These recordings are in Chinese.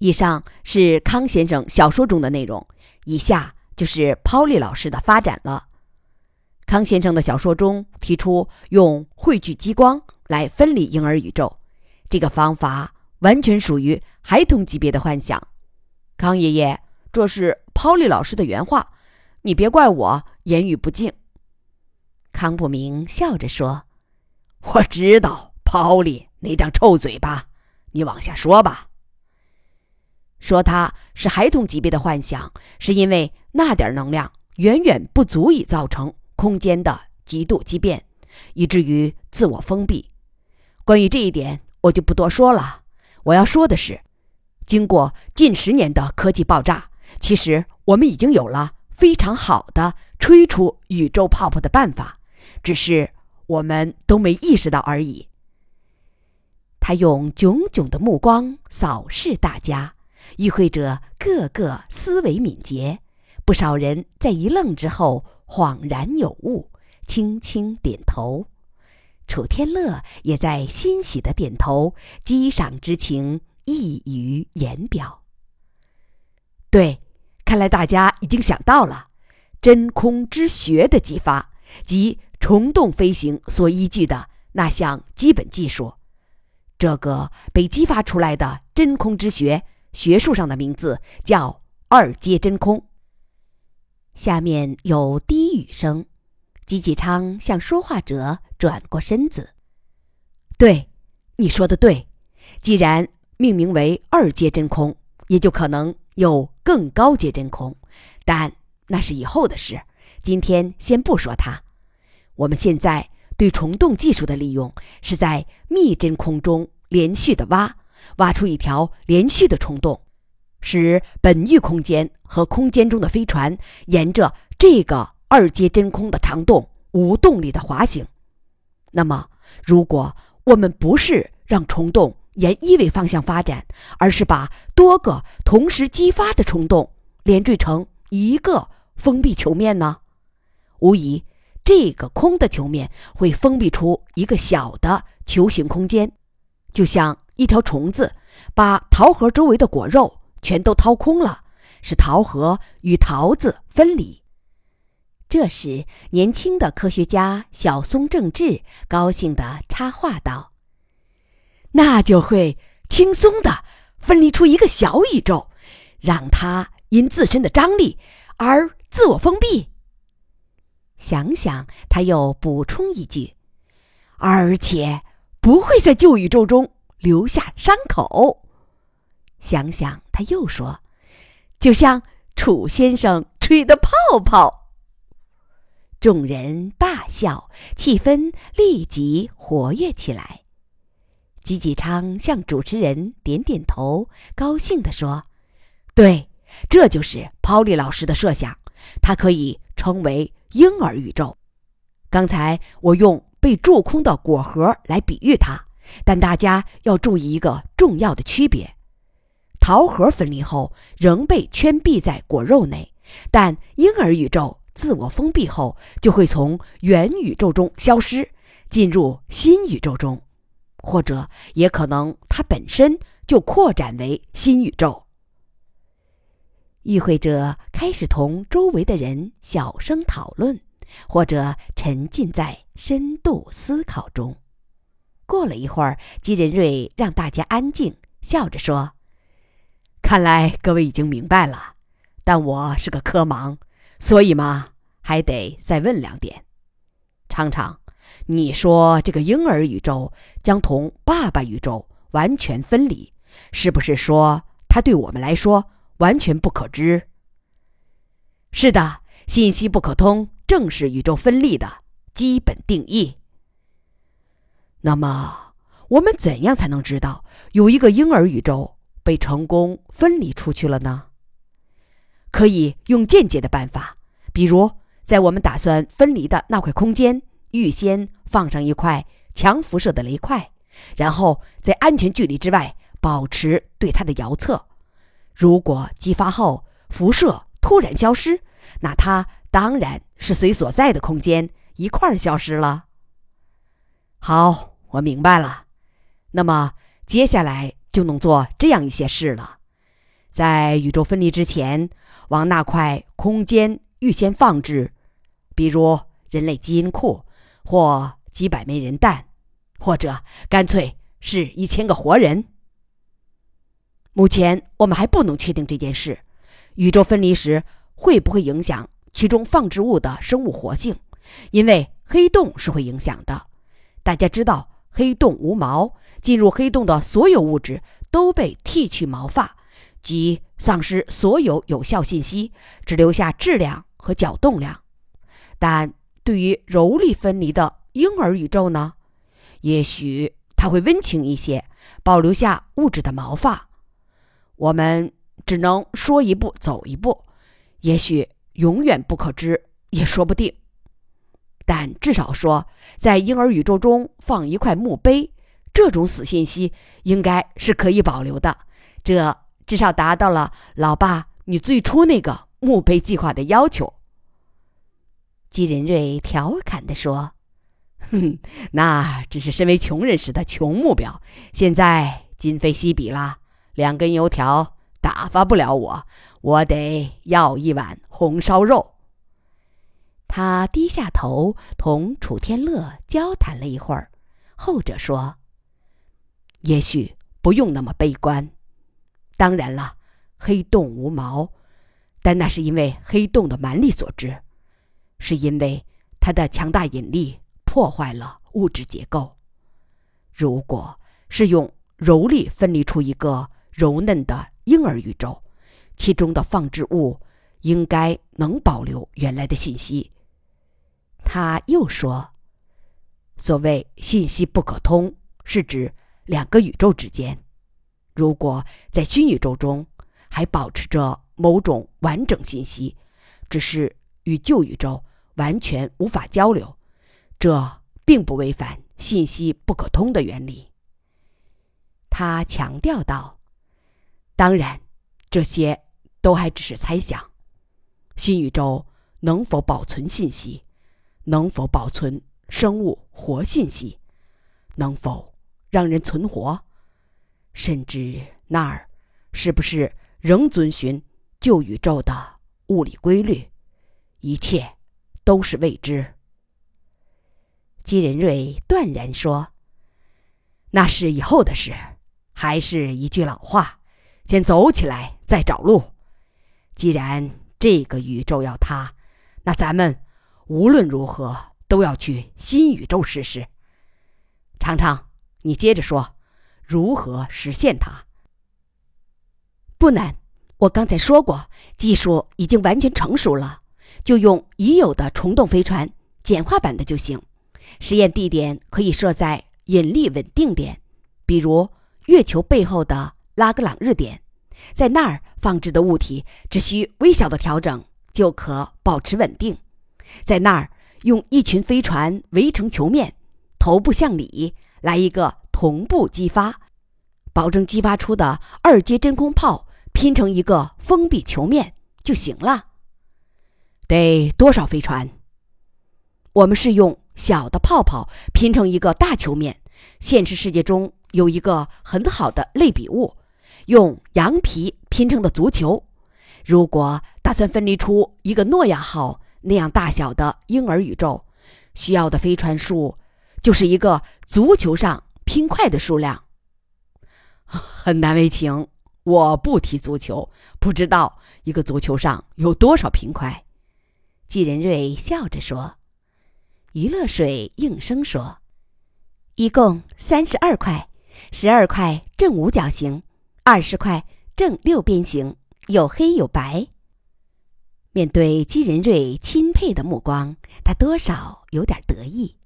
以上是康先生小说中的内容，以下就是 Polly 老师的发展了。康先生的小说中提出用汇聚激光来分离婴儿宇宙，这个方法完全属于孩童级别的幻想。康爷爷，这是 Polly 老师的原话，你别怪我言语不敬。康不明笑着说：“我知道，Polly 那张臭嘴巴，你往下说吧。”说他是孩童级别的幻想，是因为那点能量远远不足以造成空间的极度畸变，以至于自我封闭。关于这一点，我就不多说了。我要说的是，经过近十年的科技爆炸，其实我们已经有了非常好的吹出宇宙泡泡的办法，只是我们都没意识到而已。他用炯炯的目光扫视大家。与会者个个思维敏捷，不少人在一愣之后恍然有悟，轻轻点头。楚天乐也在欣喜的点头，激赏之情溢于言表。对，看来大家已经想到了真空之学的激发及虫洞飞行所依据的那项基本技术。这个被激发出来的真空之学。学术上的名字叫二阶真空。下面有低语声，吉吉昌向说话者转过身子。对，你说的对。既然命名为二阶真空，也就可能有更高阶真空，但那是以后的事。今天先不说它。我们现在对虫洞技术的利用，是在密真空中连续的挖。挖出一条连续的虫洞，使本域空间和空间中的飞船沿着这个二阶真空的长洞无动力的滑行。那么，如果我们不是让虫洞沿一维方向发展，而是把多个同时激发的虫洞连缀成一个封闭球面呢？无疑，这个空的球面会封闭出一个小的球形空间，就像。一条虫子把桃核周围的果肉全都掏空了，使桃核与桃子分离。这时，年轻的科学家小松正治高兴地插话道：“那就会轻松地分离出一个小宇宙，让它因自身的张力而自我封闭。”想想，他又补充一句：“而且不会在旧宇宙中。”留下伤口。想想，他又说：“就像楚先生吹的泡泡。”众人大笑，气氛立即活跃起来。吉吉昌向主持人点点头，高兴地说：“对，这就是 Polly 老师的设想，它可以称为婴儿宇宙。刚才我用被蛀空的果核来比喻它。”但大家要注意一个重要的区别：桃核分离后仍被圈闭在果肉内，但婴儿宇宙自我封闭后就会从原宇宙中消失，进入新宇宙中，或者也可能它本身就扩展为新宇宙。与会者开始同周围的人小声讨论，或者沉浸在深度思考中。过了一会儿，吉仁瑞让大家安静，笑着说：“看来各位已经明白了，但我是个科盲，所以嘛，还得再问两点。常常，你说这个婴儿宇宙将同爸爸宇宙完全分离，是不是说它对我们来说完全不可知？是的，信息不可通正是宇宙分立的基本定义。”那么，我们怎样才能知道有一个婴儿宇宙被成功分离出去了呢？可以用间接的办法，比如在我们打算分离的那块空间，预先放上一块强辐射的雷块，然后在安全距离之外保持对它的遥测。如果激发后辐射突然消失，那它当然是随所在的空间一块儿消失了。好。我明白了，那么接下来就能做这样一些事了。在宇宙分离之前，往那块空间预先放置，比如人类基因库，或几百枚人蛋，或者干脆是一千个活人。目前我们还不能确定这件事。宇宙分离时会不会影响其中放置物的生物活性？因为黑洞是会影响的。大家知道，黑洞无毛，进入黑洞的所有物质都被剃去毛发，即丧失所有有效信息，只留下质量和角动量。但对于柔力分离的婴儿宇宙呢？也许它会温情一些，保留下物质的毛发。我们只能说一步走一步，也许永远不可知，也说不定。但至少说，在婴儿宇宙中放一块墓碑，这种死信息应该是可以保留的。这至少达到了老爸你最初那个墓碑计划的要求。姬仁瑞调侃地说：“ 哼，那只是身为穷人时的穷目标，现在今非昔比了。”两根油条打发不了我，我得要一碗红烧肉。他低下头同楚天乐交谈了一会儿，后者说：“也许不用那么悲观。当然了，黑洞无毛，但那是因为黑洞的蛮力所致，是因为它的强大引力破坏了物质结构。如果是用柔力分离出一个。”柔嫩的婴儿宇宙，其中的放置物应该能保留原来的信息。他又说：“所谓信息不可通，是指两个宇宙之间，如果在新宇宙中还保持着某种完整信息，只是与旧宇宙完全无法交流，这并不违反信息不可通的原理。”他强调道。当然，这些都还只是猜想。新宇宙能否保存信息？能否保存生物活信息？能否让人存活？甚至那儿是不是仍遵循旧宇宙的物理规律？一切都是未知。姬仁瑞断然说：“那是以后的事。还是一句老话。”先走起来，再找路。既然这个宇宙要塌，那咱们无论如何都要去新宇宙试试。长常，你接着说，如何实现它？不难，我刚才说过，技术已经完全成熟了，就用已有的虫洞飞船，简化版的就行。实验地点可以设在引力稳定点，比如月球背后的。拉格朗日点，在那儿放置的物体只需微小的调整就可保持稳定。在那儿用一群飞船围成球面，头部向里，来一个同步激发，保证激发出的二阶真空炮拼成一个封闭球面就行了。得多少飞船？我们是用小的泡泡拼成一个大球面。现实世界中有一个很好的类比物。用羊皮拼成的足球，如果打算分离出一个诺亚号那样大小的婴儿宇宙，需要的飞船数就是一个足球上拼块的数量。很难为情，我不踢足球，不知道一个足球上有多少拼块。季仁瑞笑着说：“余乐水应声说，一共三十二块，十二块正五角形。”二十块正六边形，有黑有白。面对姬仁瑞钦佩的目光，他多少有点得意。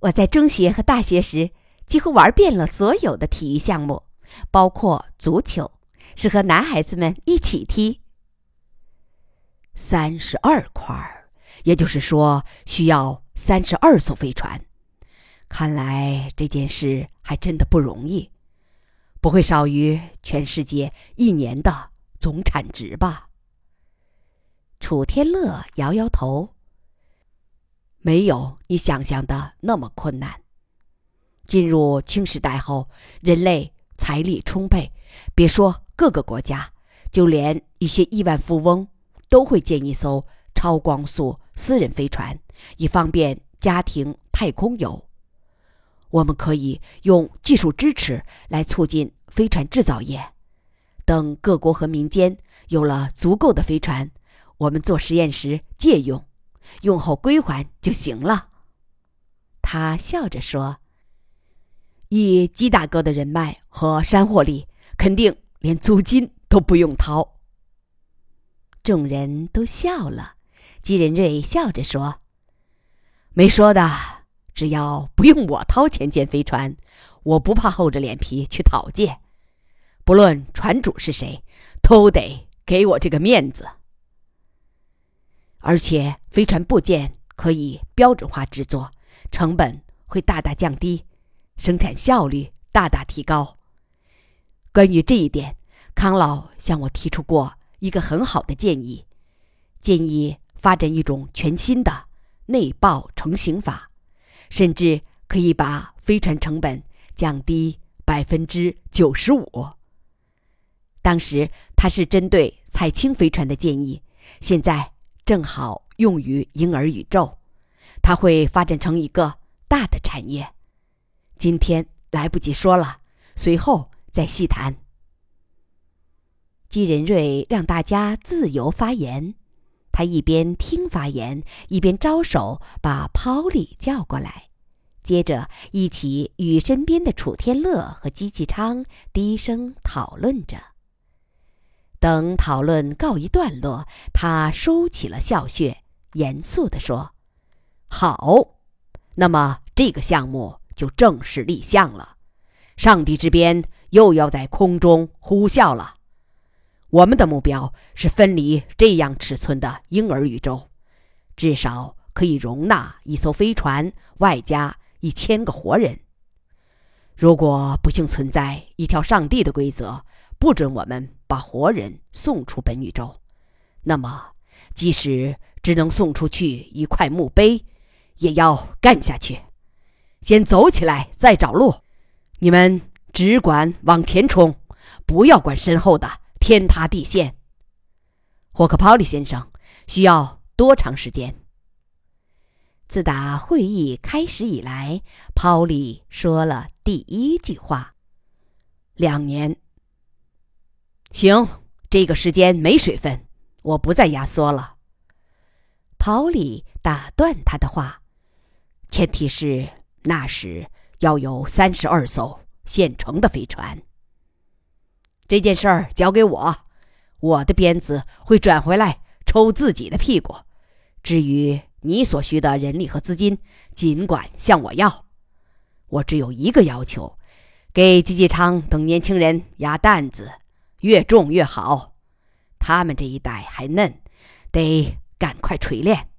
我在中学和大学时，几乎玩遍了所有的体育项目，包括足球，是和男孩子们一起踢。三十二块，也就是说需要三十二艘飞船。看来这件事还真的不容易。不会少于全世界一年的总产值吧？楚天乐摇摇头。没有你想象的那么困难。进入青时代后，人类财力充沛，别说各个国家，就连一些亿万富翁，都会建一艘超光速私人飞船，以方便家庭太空游。我们可以用技术支持来促进飞船制造业。等各国和民间有了足够的飞船，我们做实验时借用，用后归还就行了。他笑着说：“以鸡大哥的人脉和山货力，肯定连租金都不用掏。”众人都笑了。姬仁瑞笑着说：“没说的，只要不用我掏钱建飞船，我不怕厚着脸皮去讨借。”不论船主是谁，都得给我这个面子。而且飞船部件可以标准化制作，成本会大大降低，生产效率大大提高。关于这一点，康老向我提出过一个很好的建议，建议发展一种全新的内爆成型法，甚至可以把飞船成本降低百分之九十五。当时他是针对彩青飞船的建议，现在正好用于婴儿宇宙，它会发展成一个大的产业。今天来不及说了，随后再细谈。季仁瑞让大家自由发言，他一边听发言，一边招手把抛里叫过来，接着一起与身边的楚天乐和姬继昌低声讨论着。等讨论告一段落，他收起了笑穴，严肃地说：“好，那么这个项目就正式立项了。上帝之鞭又要在空中呼啸了。我们的目标是分离这样尺寸的婴儿宇宙，至少可以容纳一艘飞船，外加一千个活人。如果不幸存在一条上帝的规则，不准我们。”把活人送出本宇宙，那么即使只能送出去一块墓碑，也要干下去。先走起来，再找路。你们只管往前冲，不要管身后的天塌地陷。霍克·普利先生需要多长时间？自打会议开始以来，抛利说了第一句话：两年。行，这个时间没水分，我不再压缩了。跑里打断他的话，前提是那时要有三十二艘现成的飞船。这件事儿交给我，我的鞭子会转回来抽自己的屁股。至于你所需的人力和资金，尽管向我要。我只有一个要求：给季继昌等年轻人压担子。越重越好，他们这一代还嫩，得赶快锤炼。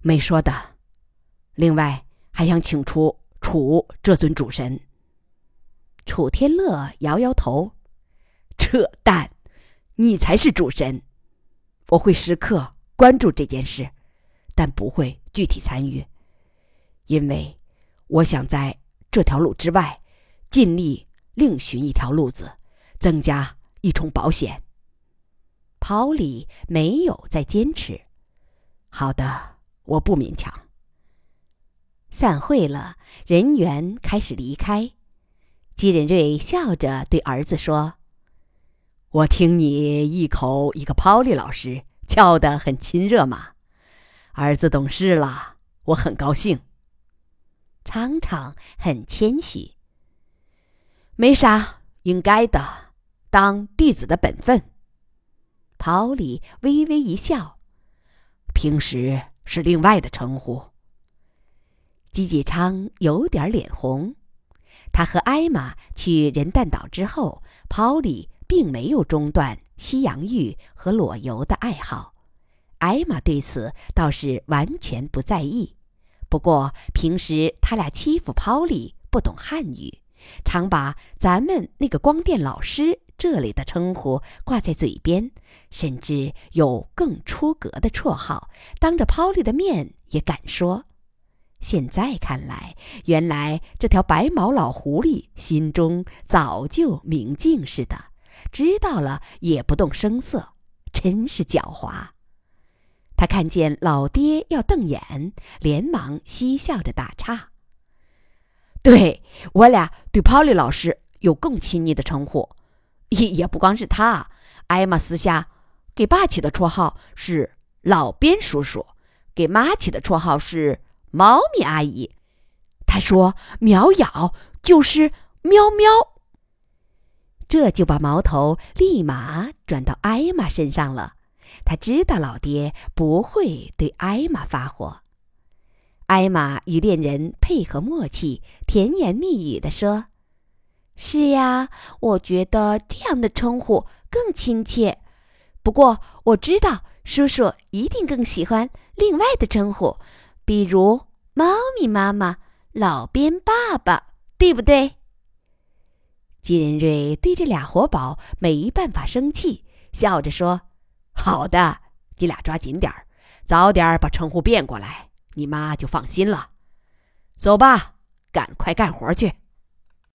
没说的，另外还想请出楚这尊主神。楚天乐摇摇头，扯淡，你才是主神。我会时刻关注这件事，但不会具体参与，因为我想在这条路之外，尽力另寻一条路子。增加一重保险。跑里没有再坚持。好的，我不勉强。散会了，人员开始离开。姬仁瑞笑着对儿子说：“我听你一口一个 Polly 老师叫得很亲热嘛，儿子懂事了，我很高兴。”常常很谦虚。没啥，应该的。当弟子的本分。跑里微微一笑，平时是另外的称呼。姬继昌有点脸红。他和艾玛去人蛋岛之后，跑里并没有中断西洋浴和裸游的爱好。艾玛对此倒是完全不在意。不过平时他俩欺负跑里不懂汉语，常把咱们那个光电老师。这里的称呼挂在嘴边，甚至有更出格的绰号，当着 Polly 的面也敢说。现在看来，原来这条白毛老狐狸心中早就明镜似的，知道了也不动声色，真是狡猾。他看见老爹要瞪眼，连忙嬉笑着打岔：“对我俩对 Polly 老师有更亲昵的称呼，也也不光是他，艾玛私下给爸起的绰号是老边叔叔，给妈起的绰号是猫咪阿姨。他说苗咬就是喵喵。”这就把矛头立马转到艾玛身上了。他知道老爹不会对艾玛发火。艾玛与恋人配合默契，甜言蜜语地说：“是呀，我觉得这样的称呼更亲切。不过我知道叔叔一定更喜欢另外的称呼，比如猫咪妈妈、老边爸爸，对不对？”金瑞对这俩活宝没办法生气，笑着说。好的，你俩抓紧点儿，早点把称呼变过来，你妈就放心了。走吧，赶快干活去。